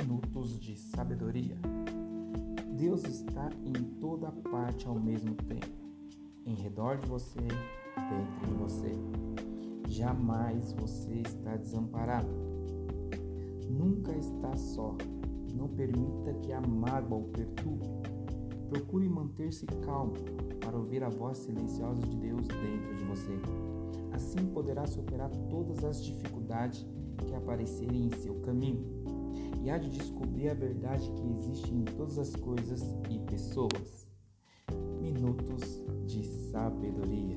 minutos de sabedoria. Deus está em toda parte ao mesmo tempo, em redor de você, dentro de você. Jamais você está desamparado. Nunca está só. Não permita que a mágoa o perturbe. Procure manter-se calmo para ouvir a voz silenciosa de Deus dentro de você. Assim poderá superar todas as dificuldades que aparecerem em seu caminho há de descobrir a verdade que existe em todas as coisas e pessoas. Minutos de Sabedoria.